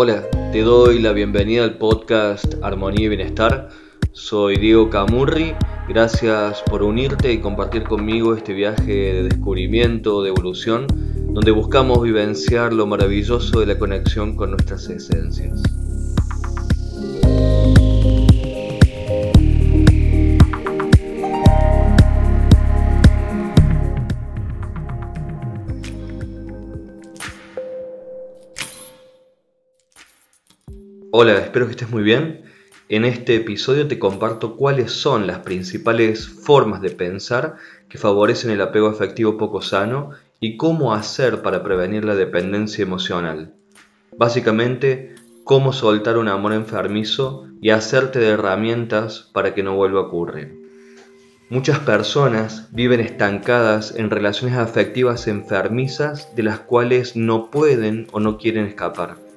Hola, te doy la bienvenida al podcast Armonía y Bienestar. Soy Diego Camurri. Gracias por unirte y compartir conmigo este viaje de descubrimiento, de evolución, donde buscamos vivenciar lo maravilloso de la conexión con nuestras esencias. Hola, espero que estés muy bien. En este episodio te comparto cuáles son las principales formas de pensar que favorecen el apego afectivo poco sano y cómo hacer para prevenir la dependencia emocional. Básicamente, cómo soltar un amor enfermizo y hacerte de herramientas para que no vuelva a ocurrir. Muchas personas viven estancadas en relaciones afectivas enfermizas de las cuales no pueden o no quieren escapar.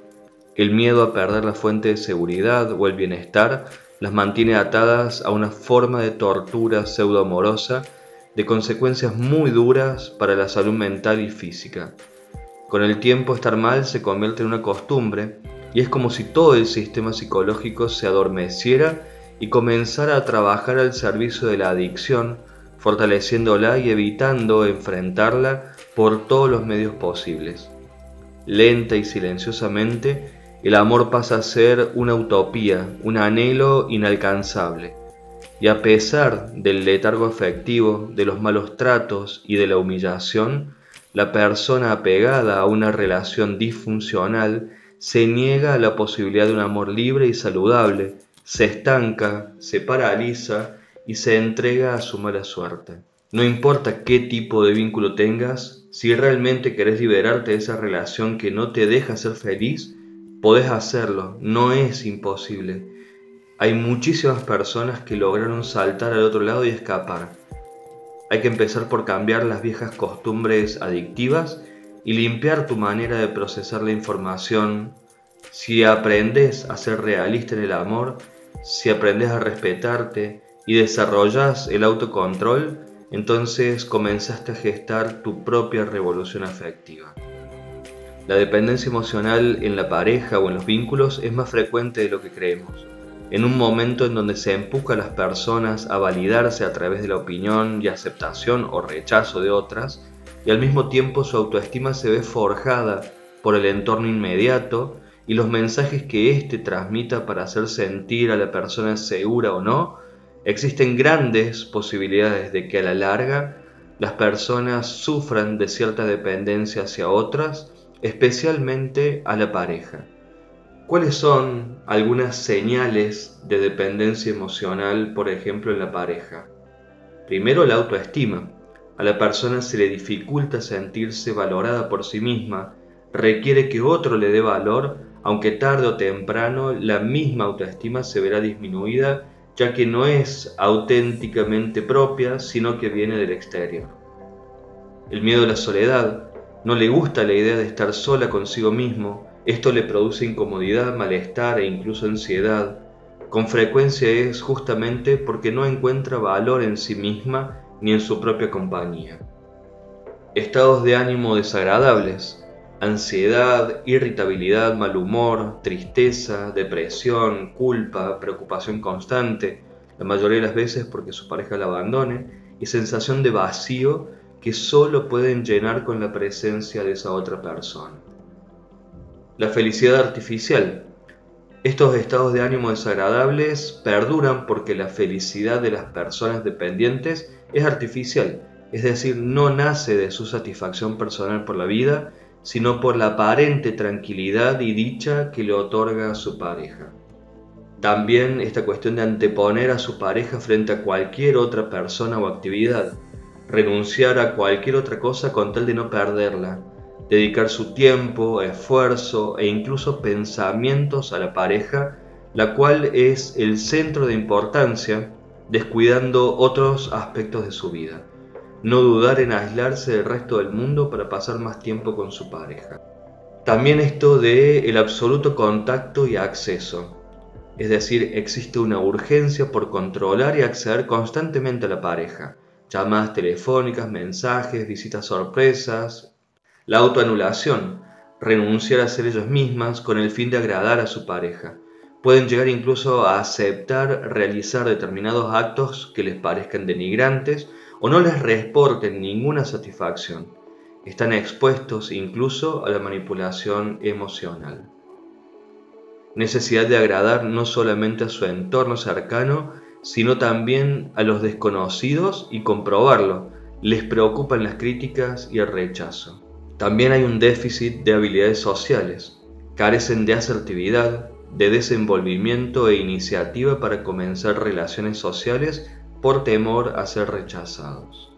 El miedo a perder la fuente de seguridad o el bienestar las mantiene atadas a una forma de tortura pseudo-amorosa de consecuencias muy duras para la salud mental y física. Con el tiempo estar mal se convierte en una costumbre y es como si todo el sistema psicológico se adormeciera y comenzara a trabajar al servicio de la adicción, fortaleciéndola y evitando enfrentarla por todos los medios posibles. Lenta y silenciosamente, el amor pasa a ser una utopía, un anhelo inalcanzable. Y a pesar del letargo afectivo, de los malos tratos y de la humillación, la persona apegada a una relación disfuncional se niega a la posibilidad de un amor libre y saludable, se estanca, se paraliza y se entrega a su mala suerte. No importa qué tipo de vínculo tengas, si realmente querés liberarte de esa relación que no te deja ser feliz, Podés hacerlo, no es imposible. Hay muchísimas personas que lograron saltar al otro lado y escapar. Hay que empezar por cambiar las viejas costumbres adictivas y limpiar tu manera de procesar la información. Si aprendes a ser realista en el amor, si aprendes a respetarte y desarrollas el autocontrol, entonces comenzaste a gestar tu propia revolución afectiva. La dependencia emocional en la pareja o en los vínculos es más frecuente de lo que creemos. En un momento en donde se empuja a las personas a validarse a través de la opinión y aceptación o rechazo de otras, y al mismo tiempo su autoestima se ve forjada por el entorno inmediato y los mensajes que éste transmita para hacer sentir a la persona segura o no, existen grandes posibilidades de que a la larga las personas sufran de cierta dependencia hacia otras especialmente a la pareja. ¿Cuáles son algunas señales de dependencia emocional, por ejemplo, en la pareja? Primero, la autoestima. A la persona se le dificulta sentirse valorada por sí misma, requiere que otro le dé valor, aunque tarde o temprano la misma autoestima se verá disminuida, ya que no es auténticamente propia, sino que viene del exterior. El miedo a la soledad. No le gusta la idea de estar sola consigo mismo, esto le produce incomodidad, malestar e incluso ansiedad. Con frecuencia es justamente porque no encuentra valor en sí misma ni en su propia compañía. Estados de ánimo desagradables, ansiedad, irritabilidad, mal humor, tristeza, depresión, culpa, preocupación constante, la mayoría de las veces porque su pareja la abandone, y sensación de vacío que solo pueden llenar con la presencia de esa otra persona. La felicidad artificial. Estos estados de ánimo desagradables perduran porque la felicidad de las personas dependientes es artificial, es decir, no nace de su satisfacción personal por la vida, sino por la aparente tranquilidad y dicha que le otorga su pareja. También esta cuestión de anteponer a su pareja frente a cualquier otra persona o actividad, renunciar a cualquier otra cosa con tal de no perderla, dedicar su tiempo, esfuerzo e incluso pensamientos a la pareja, la cual es el centro de importancia, descuidando otros aspectos de su vida. No dudar en aislarse del resto del mundo para pasar más tiempo con su pareja. También esto de el absoluto contacto y acceso. Es decir, existe una urgencia por controlar y acceder constantemente a la pareja llamadas telefónicas, mensajes, visitas sorpresas, la autoanulación. renunciar a ser ellos mismas con el fin de agradar a su pareja. Pueden llegar incluso a aceptar realizar determinados actos que les parezcan denigrantes o no les reporten ninguna satisfacción. Están expuestos incluso a la manipulación emocional. Necesidad de agradar no solamente a su entorno cercano, sino también a los desconocidos y comprobarlo. Les preocupan las críticas y el rechazo. También hay un déficit de habilidades sociales. Carecen de asertividad, de desenvolvimiento e iniciativa para comenzar relaciones sociales por temor a ser rechazados.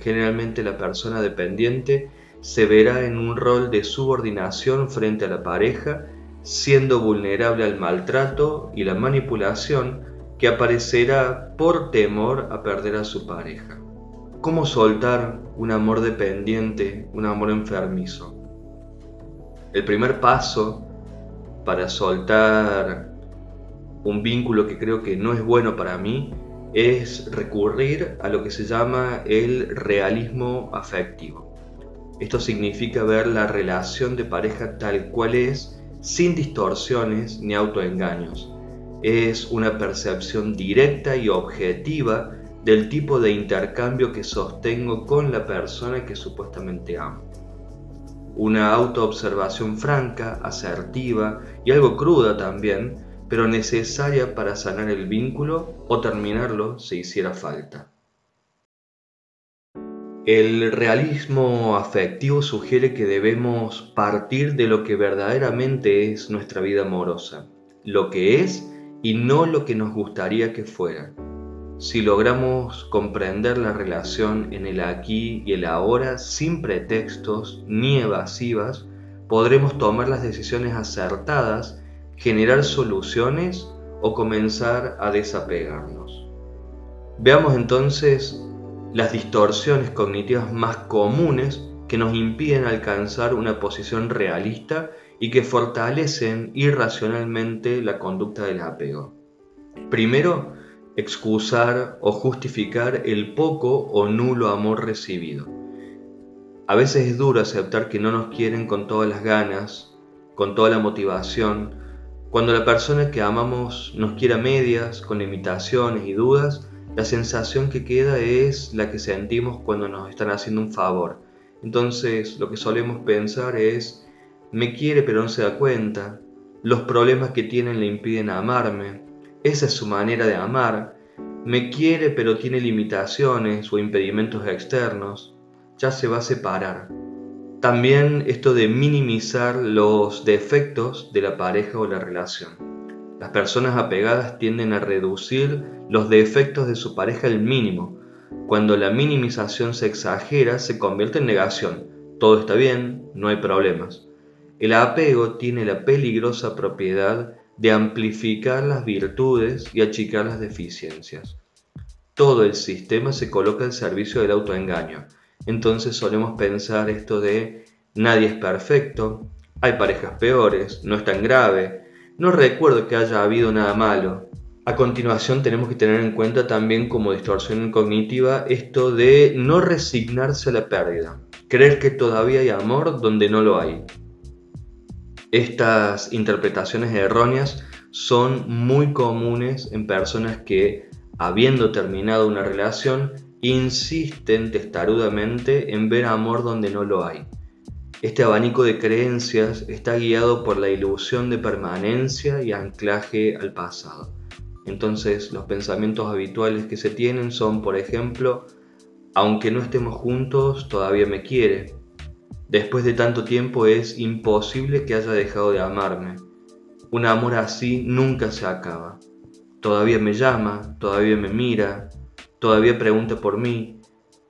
Generalmente la persona dependiente se verá en un rol de subordinación frente a la pareja, siendo vulnerable al maltrato y la manipulación que aparecerá por temor a perder a su pareja. ¿Cómo soltar un amor dependiente, un amor enfermizo? El primer paso para soltar un vínculo que creo que no es bueno para mí es recurrir a lo que se llama el realismo afectivo. Esto significa ver la relación de pareja tal cual es, sin distorsiones ni autoengaños. Es una percepción directa y objetiva del tipo de intercambio que sostengo con la persona que supuestamente amo. Una autoobservación franca, asertiva y algo cruda también, pero necesaria para sanar el vínculo o terminarlo si hiciera falta. El realismo afectivo sugiere que debemos partir de lo que verdaderamente es nuestra vida amorosa, lo que es y no lo que nos gustaría que fuera. Si logramos comprender la relación en el aquí y el ahora sin pretextos ni evasivas, podremos tomar las decisiones acertadas, generar soluciones o comenzar a desapegarnos. Veamos entonces las distorsiones cognitivas más comunes que nos impiden alcanzar una posición realista y que fortalecen irracionalmente la conducta del apego. Primero, excusar o justificar el poco o nulo amor recibido. A veces es duro aceptar que no nos quieren con todas las ganas, con toda la motivación. Cuando la persona que amamos nos quiere a medias, con limitaciones y dudas, la sensación que queda es la que sentimos cuando nos están haciendo un favor. Entonces lo que solemos pensar es, me quiere pero no se da cuenta, los problemas que tienen le impiden amarme, esa es su manera de amar. Me quiere pero tiene limitaciones o impedimentos externos. Ya se va a separar. También esto de minimizar los defectos de la pareja o la relación. Las personas apegadas tienden a reducir los defectos de su pareja al mínimo. Cuando la minimización se exagera, se convierte en negación. Todo está bien, no hay problemas. El apego tiene la peligrosa propiedad de amplificar las virtudes y achicar las deficiencias. Todo el sistema se coloca al servicio del autoengaño. Entonces solemos pensar esto de nadie es perfecto, hay parejas peores, no es tan grave, no recuerdo que haya habido nada malo. A continuación tenemos que tener en cuenta también como distorsión cognitiva esto de no resignarse a la pérdida, creer que todavía hay amor donde no lo hay. Estas interpretaciones erróneas son muy comunes en personas que, habiendo terminado una relación, insisten testarudamente en ver amor donde no lo hay. Este abanico de creencias está guiado por la ilusión de permanencia y anclaje al pasado. Entonces los pensamientos habituales que se tienen son, por ejemplo, aunque no estemos juntos, todavía me quiere, Después de tanto tiempo es imposible que haya dejado de amarme. Un amor así nunca se acaba. Todavía me llama, todavía me mira, todavía pregunta por mí,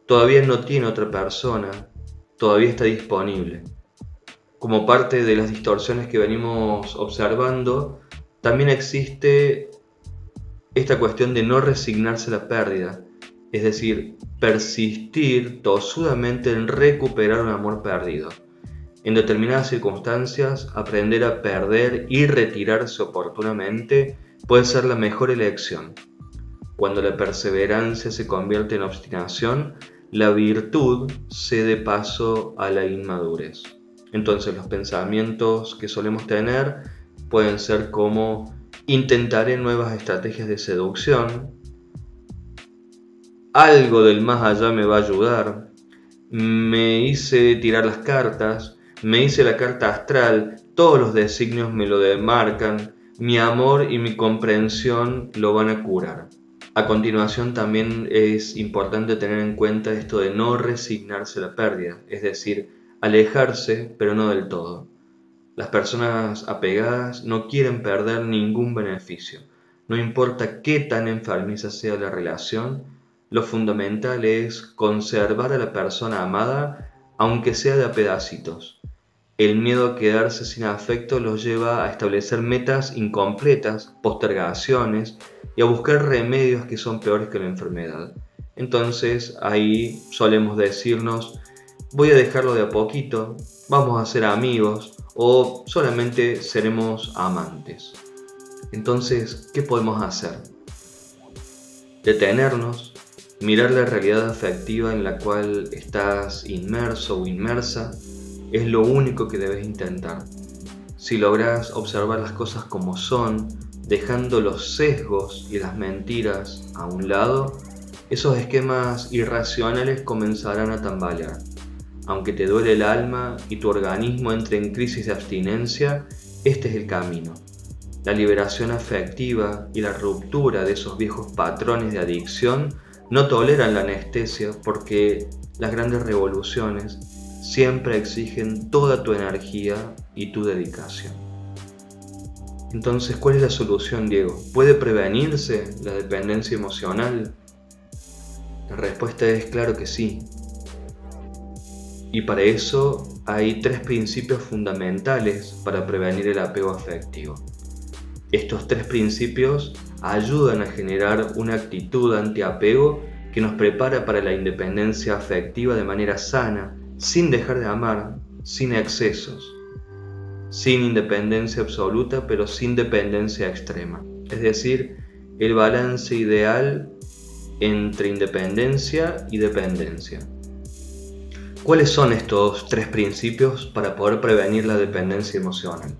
todavía no tiene otra persona, todavía está disponible. Como parte de las distorsiones que venimos observando, también existe esta cuestión de no resignarse a la pérdida, es decir, persistir tosudamente en recuperar un amor perdido. En determinadas circunstancias, aprender a perder y retirarse oportunamente puede ser la mejor elección. Cuando la perseverancia se convierte en obstinación, la virtud cede paso a la inmadurez. Entonces los pensamientos que solemos tener pueden ser como intentaré nuevas estrategias de seducción, algo del más allá me va a ayudar, me hice tirar las cartas, me hice la carta astral, todos los designios me lo demarcan, mi amor y mi comprensión lo van a curar. A continuación también es importante tener en cuenta esto de no resignarse a la pérdida, es decir, alejarse pero no del todo. Las personas apegadas no quieren perder ningún beneficio. No importa qué tan enfermiza sea la relación, lo fundamental es conservar a la persona amada aunque sea de a pedacitos. El miedo a quedarse sin afecto los lleva a establecer metas incompletas, postergaciones y a buscar remedios que son peores que la enfermedad. Entonces ahí solemos decirnos, voy a dejarlo de a poquito, vamos a ser amigos o solamente seremos amantes. Entonces, ¿qué podemos hacer? Detenernos, mirar la realidad afectiva en la cual estás inmerso o inmersa, es lo único que debes intentar. Si logras observar las cosas como son, dejando los sesgos y las mentiras a un lado, esos esquemas irracionales comenzarán a tambalear. Aunque te duele el alma y tu organismo entre en crisis de abstinencia, este es el camino. La liberación afectiva y la ruptura de esos viejos patrones de adicción no toleran la anestesia porque las grandes revoluciones siempre exigen toda tu energía y tu dedicación. Entonces, ¿cuál es la solución, Diego? ¿Puede prevenirse la dependencia emocional? La respuesta es claro que sí. Y para eso hay tres principios fundamentales para prevenir el apego afectivo. Estos tres principios ayudan a generar una actitud anti-apego que nos prepara para la independencia afectiva de manera sana, sin dejar de amar, sin excesos sin independencia absoluta, pero sin dependencia extrema. Es decir, el balance ideal entre independencia y dependencia. ¿Cuáles son estos tres principios para poder prevenir la dependencia emocional?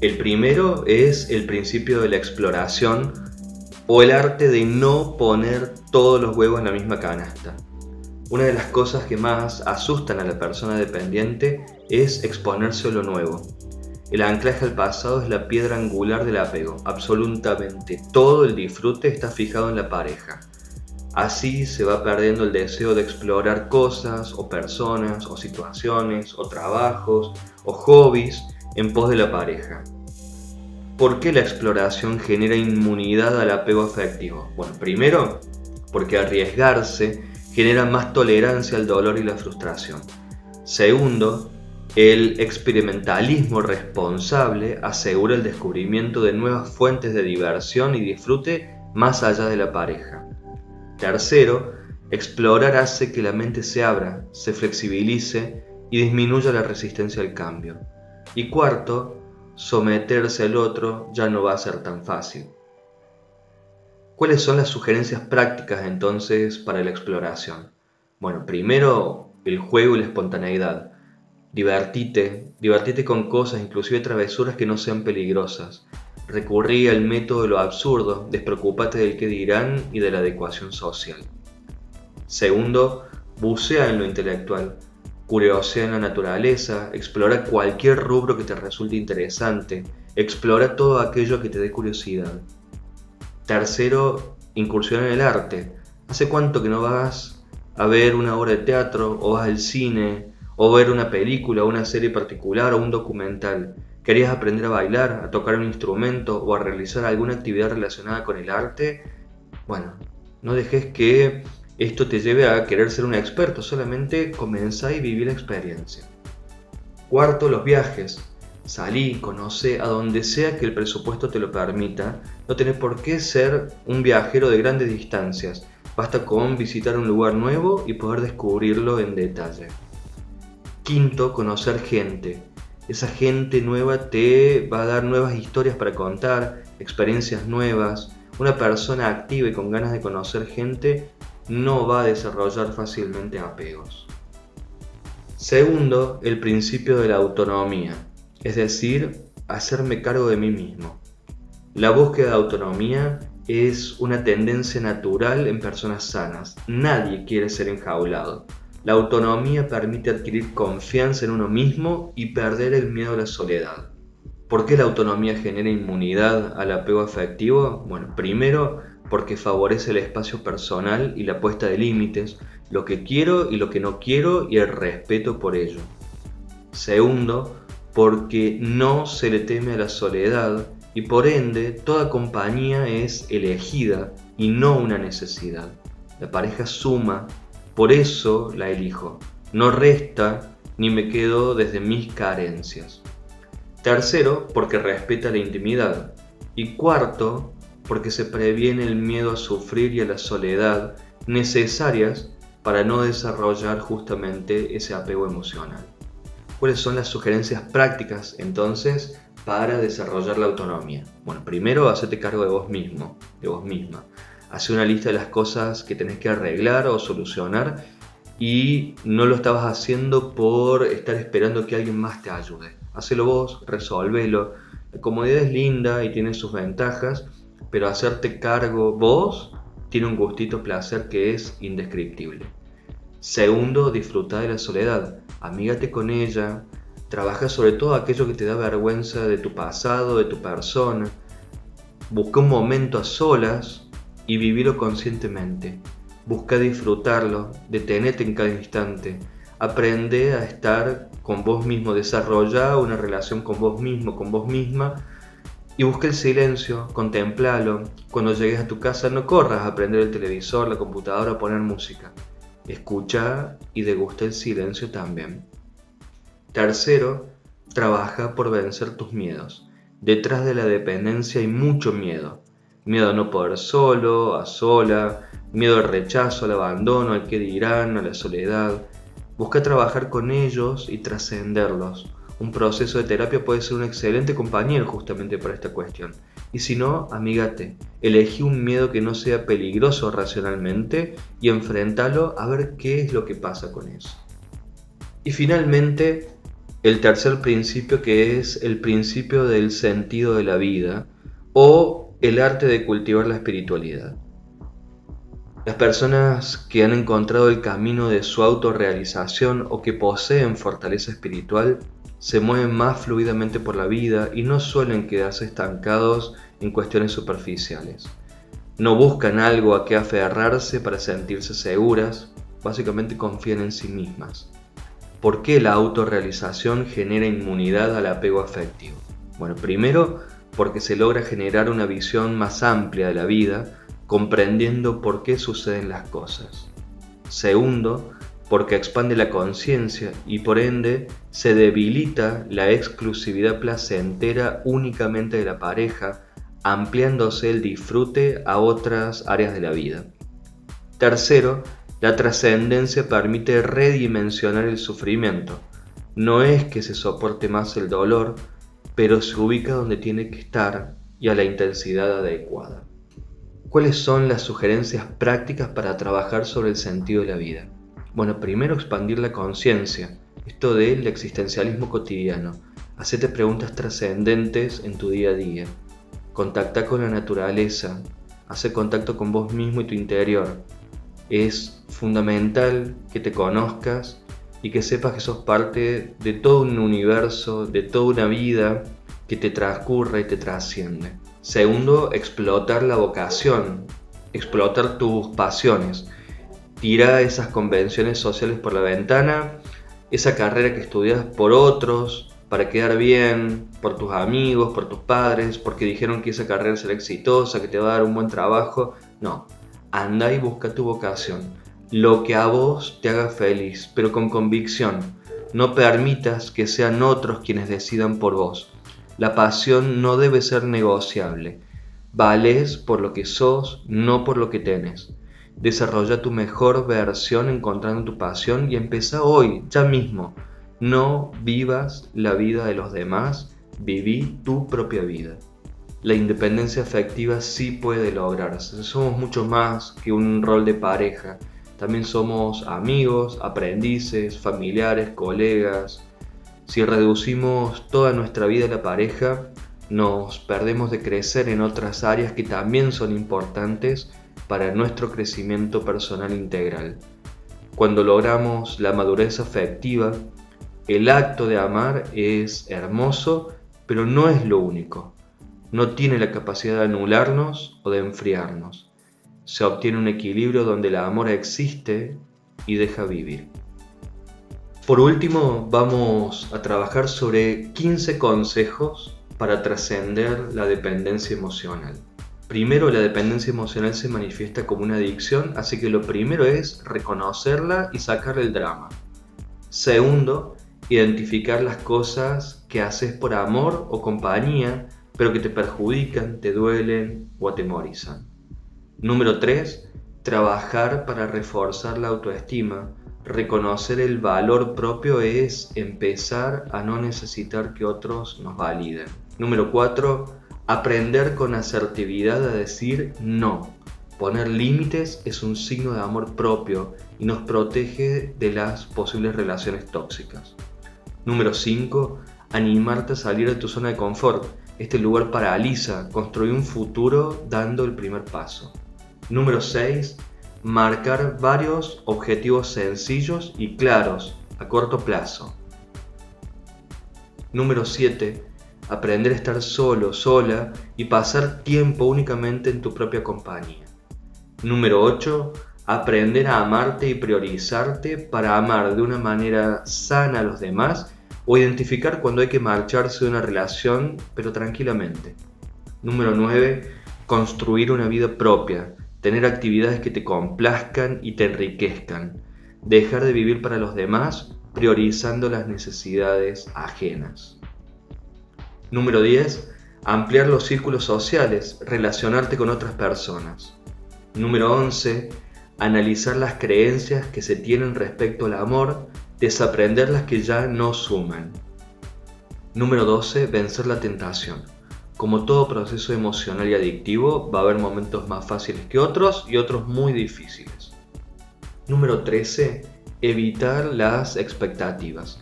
El primero es el principio de la exploración o el arte de no poner todos los huevos en la misma canasta. Una de las cosas que más asustan a la persona dependiente es exponerse a lo nuevo. El anclaje al pasado es la piedra angular del apego. Absolutamente todo el disfrute está fijado en la pareja. Así se va perdiendo el deseo de explorar cosas o personas o situaciones o trabajos o hobbies en pos de la pareja. ¿Por qué la exploración genera inmunidad al apego afectivo? Bueno, primero, porque arriesgarse genera más tolerancia al dolor y la frustración. Segundo, el experimentalismo responsable asegura el descubrimiento de nuevas fuentes de diversión y disfrute más allá de la pareja. Tercero, explorar hace que la mente se abra, se flexibilice y disminuya la resistencia al cambio. Y cuarto, someterse al otro ya no va a ser tan fácil. ¿Cuáles son las sugerencias prácticas entonces para la exploración? Bueno, primero el juego y la espontaneidad. Divertite, divertite con cosas, inclusive travesuras que no sean peligrosas. Recurrí al método de lo absurdo, despreocúpate del que dirán y de la adecuación social. Segundo, bucea en lo intelectual. Curiosea en la naturaleza, explora cualquier rubro que te resulte interesante, explora todo aquello que te dé curiosidad. Tercero, incursión en el arte. ¿Hace cuánto que no vas a ver una obra de teatro o vas al cine o ver una película o una serie particular o un documental? ¿Querías aprender a bailar, a tocar un instrumento o a realizar alguna actividad relacionada con el arte? Bueno, no dejes que esto te lleve a querer ser un experto, solamente comenzá y viví la experiencia. Cuarto, los viajes. Salí, conoce a donde sea que el presupuesto te lo permita. No tenés por qué ser un viajero de grandes distancias. Basta con visitar un lugar nuevo y poder descubrirlo en detalle. Quinto, conocer gente. Esa gente nueva te va a dar nuevas historias para contar, experiencias nuevas. Una persona activa y con ganas de conocer gente no va a desarrollar fácilmente apegos. Segundo, el principio de la autonomía, es decir, hacerme cargo de mí mismo. La búsqueda de autonomía es una tendencia natural en personas sanas. Nadie quiere ser enjaulado. La autonomía permite adquirir confianza en uno mismo y perder el miedo a la soledad. ¿Por qué la autonomía genera inmunidad al apego afectivo? Bueno, primero porque favorece el espacio personal y la puesta de límites, lo que quiero y lo que no quiero y el respeto por ello. Segundo, porque no se le teme a la soledad y por ende toda compañía es elegida y no una necesidad. La pareja suma, por eso la elijo, no resta ni me quedo desde mis carencias. Tercero, porque respeta la intimidad. Y cuarto, porque se previene el miedo a sufrir y a la soledad necesarias para no desarrollar justamente ese apego emocional. ¿Cuáles son las sugerencias prácticas entonces para desarrollar la autonomía? Bueno, primero hacete cargo de vos mismo, de vos misma. Hace una lista de las cosas que tenés que arreglar o solucionar y no lo estabas haciendo por estar esperando que alguien más te ayude hacelo vos, resolvelo. La comodidad es linda y tiene sus ventajas, pero hacerte cargo vos tiene un gustito placer que es indescriptible. Segundo, disfruta de la soledad. Amígate con ella. Trabaja sobre todo aquello que te da vergüenza de tu pasado, de tu persona. Busca un momento a solas y vivilo conscientemente. Busca disfrutarlo, detenete en cada instante. Aprende a estar con vos mismo, desarrolla una relación con vos mismo, con vos misma y busca el silencio, contemplalo. Cuando llegues a tu casa no corras a prender el televisor, la computadora, a poner música. Escucha y degusta el silencio también. Tercero, trabaja por vencer tus miedos. Detrás de la dependencia hay mucho miedo. Miedo a no poder solo, a sola, miedo al rechazo, al abandono, al que dirán, a la soledad, Busca trabajar con ellos y trascenderlos. Un proceso de terapia puede ser un excelente compañero justamente para esta cuestión. Y si no, amígate, elegí un miedo que no sea peligroso racionalmente y enfrentalo a ver qué es lo que pasa con eso. Y finalmente, el tercer principio que es el principio del sentido de la vida o el arte de cultivar la espiritualidad. Las personas que han encontrado el camino de su autorrealización o que poseen fortaleza espiritual se mueven más fluidamente por la vida y no suelen quedarse estancados en cuestiones superficiales. No buscan algo a que aferrarse para sentirse seguras, básicamente confían en sí mismas. ¿Por qué la autorrealización genera inmunidad al apego afectivo? Bueno, primero porque se logra generar una visión más amplia de la vida, comprendiendo por qué suceden las cosas. Segundo, porque expande la conciencia y por ende se debilita la exclusividad placentera únicamente de la pareja, ampliándose el disfrute a otras áreas de la vida. Tercero, la trascendencia permite redimensionar el sufrimiento. No es que se soporte más el dolor, pero se ubica donde tiene que estar y a la intensidad adecuada. ¿Cuáles son las sugerencias prácticas para trabajar sobre el sentido de la vida? Bueno, primero expandir la conciencia, esto del existencialismo cotidiano. Hacete preguntas trascendentes en tu día a día. Contacta con la naturaleza, hace contacto con vos mismo y tu interior. Es fundamental que te conozcas y que sepas que sos parte de todo un universo, de toda una vida que te transcurre y te trasciende. Segundo, explotar la vocación, explotar tus pasiones. Tira esas convenciones sociales por la ventana, esa carrera que estudias por otros, para quedar bien, por tus amigos, por tus padres, porque dijeron que esa carrera será exitosa, que te va a dar un buen trabajo. No, anda y busca tu vocación. Lo que a vos te haga feliz, pero con convicción. No permitas que sean otros quienes decidan por vos. La pasión no debe ser negociable. Vales por lo que sos, no por lo que tenés. Desarrolla tu mejor versión encontrando tu pasión y empieza hoy, ya mismo. No vivas la vida de los demás, viví tu propia vida. La independencia afectiva sí puede lograrse. Somos mucho más que un rol de pareja. también somos amigos, aprendices, familiares, colegas. Si reducimos toda nuestra vida a la pareja, nos perdemos de crecer en otras áreas que también son importantes para nuestro crecimiento personal integral. Cuando logramos la madurez afectiva, el acto de amar es hermoso, pero no es lo único. No tiene la capacidad de anularnos o de enfriarnos. Se obtiene un equilibrio donde el amor existe y deja vivir. Por último, vamos a trabajar sobre 15 consejos para trascender la dependencia emocional. Primero, la dependencia emocional se manifiesta como una adicción, así que lo primero es reconocerla y sacarle el drama. Segundo, identificar las cosas que haces por amor o compañía, pero que te perjudican, te duelen o atemorizan. Número 3. Trabajar para reforzar la autoestima. Reconocer el valor propio es empezar a no necesitar que otros nos validen. Número 4. Aprender con asertividad a decir no. Poner límites es un signo de amor propio y nos protege de las posibles relaciones tóxicas. Número 5. Animarte a salir de tu zona de confort. Este lugar paraliza, construye un futuro dando el primer paso. Número 6. Marcar varios objetivos sencillos y claros a corto plazo. Número 7. Aprender a estar solo, sola y pasar tiempo únicamente en tu propia compañía. Número 8 aprender a amarte y priorizarte para amar de una manera sana a los demás o identificar cuando hay que marcharse de una relación, pero tranquilamente. Número 9. Construir una vida propia, tener actividades que te complazcan y te enriquezcan, dejar de vivir para los demás priorizando las necesidades ajenas. Número 10. Ampliar los círculos sociales, relacionarte con otras personas. Número 11 analizar las creencias que se tienen respecto al amor, desaprender las que ya no suman. Número 12. Vencer la tentación. Como todo proceso emocional y adictivo, va a haber momentos más fáciles que otros y otros muy difíciles. Número 13. Evitar las expectativas.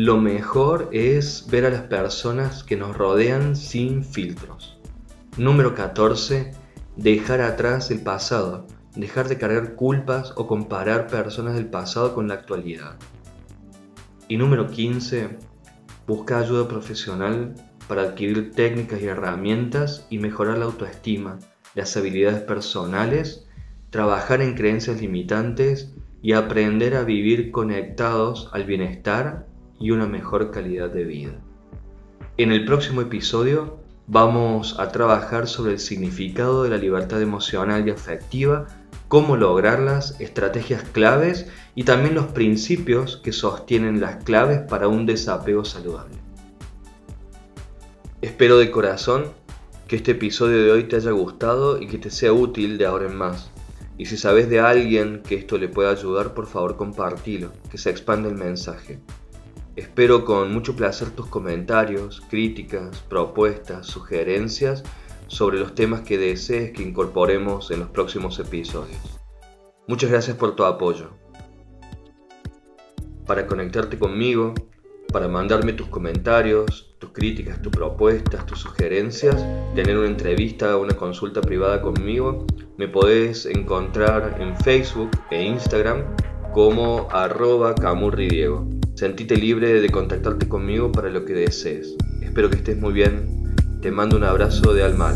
Lo mejor es ver a las personas que nos rodean sin filtros. Número 14. Dejar atrás el pasado dejar de cargar culpas o comparar personas del pasado con la actualidad. Y número 15, busca ayuda profesional para adquirir técnicas y herramientas y mejorar la autoestima, las habilidades personales, trabajar en creencias limitantes y aprender a vivir conectados al bienestar y una mejor calidad de vida. En el próximo episodio vamos a trabajar sobre el significado de la libertad emocional y afectiva cómo lograrlas, estrategias claves y también los principios que sostienen las claves para un desapego saludable. Espero de corazón que este episodio de hoy te haya gustado y que te sea útil de ahora en más. Y si sabes de alguien que esto le pueda ayudar, por favor compartilo, que se expanda el mensaje. Espero con mucho placer tus comentarios, críticas, propuestas, sugerencias sobre los temas que desees que incorporemos en los próximos episodios. Muchas gracias por tu apoyo. Para conectarte conmigo, para mandarme tus comentarios, tus críticas, tus propuestas, tus sugerencias, tener una entrevista o una consulta privada conmigo, me podés encontrar en Facebook e Instagram como arroba camurridiego. Sentite libre de contactarte conmigo para lo que desees. Espero que estés muy bien te mando un abrazo de alma.